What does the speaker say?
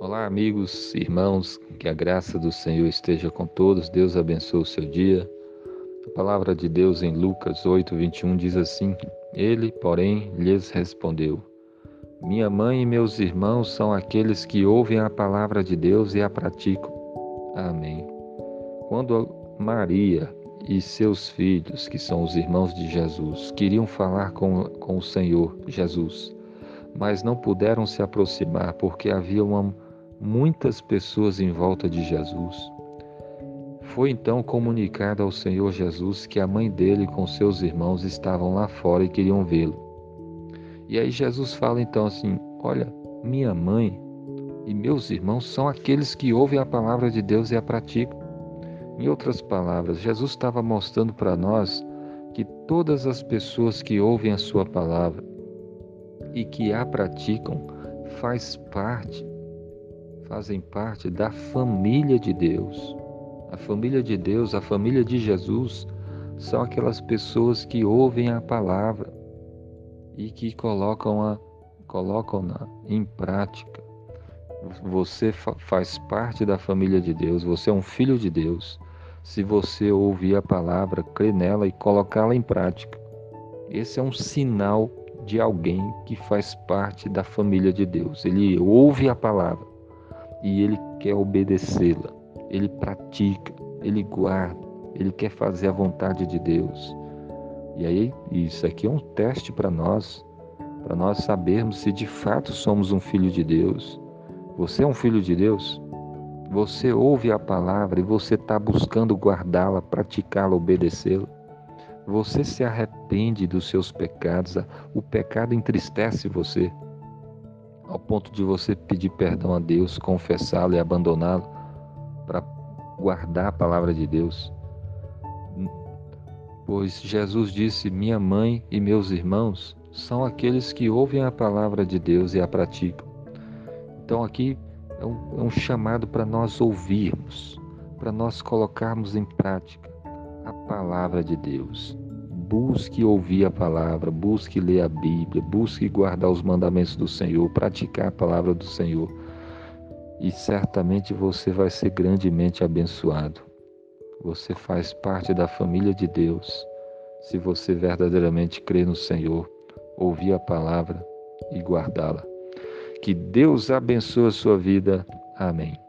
Olá, amigos, irmãos, que a graça do Senhor esteja com todos. Deus abençoe o seu dia. A palavra de Deus em Lucas 8, 21 diz assim: Ele, porém, lhes respondeu: Minha mãe e meus irmãos são aqueles que ouvem a palavra de Deus e a praticam. Amém. Quando Maria e seus filhos, que são os irmãos de Jesus, queriam falar com, com o Senhor Jesus, mas não puderam se aproximar porque havia uma muitas pessoas em volta de Jesus. Foi então comunicado ao Senhor Jesus que a mãe dele com seus irmãos estavam lá fora e queriam vê-lo. E aí Jesus fala então assim: Olha, minha mãe e meus irmãos são aqueles que ouvem a palavra de Deus e a praticam. Em outras palavras, Jesus estava mostrando para nós que todas as pessoas que ouvem a sua palavra e que a praticam faz parte fazem parte da família de Deus. A família de Deus, a família de Jesus, são aquelas pessoas que ouvem a palavra e que colocam-a colocam em prática. Você faz parte da família de Deus, você é um filho de Deus. Se você ouvir a palavra, crer nela e colocá-la em prática, esse é um sinal de alguém que faz parte da família de Deus. Ele ouve a palavra e ele quer obedecê-la, ele pratica, ele guarda, ele quer fazer a vontade de Deus. E aí, isso aqui é um teste para nós, para nós sabermos se de fato somos um filho de Deus. Você é um filho de Deus? Você ouve a palavra e você está buscando guardá-la, praticá-la, obedecê-la? Você se arrepende dos seus pecados? O pecado entristece você? Ao ponto de você pedir perdão a Deus, confessá-lo e abandoná-lo para guardar a palavra de Deus. Pois Jesus disse: Minha mãe e meus irmãos são aqueles que ouvem a palavra de Deus e a praticam. Então, aqui é um, é um chamado para nós ouvirmos, para nós colocarmos em prática a palavra de Deus busque ouvir a palavra, busque ler a Bíblia, busque guardar os mandamentos do Senhor, praticar a palavra do Senhor. E certamente você vai ser grandemente abençoado. Você faz parte da família de Deus. Se você verdadeiramente crê no Senhor, ouvir a palavra e guardá-la. Que Deus abençoe a sua vida. Amém.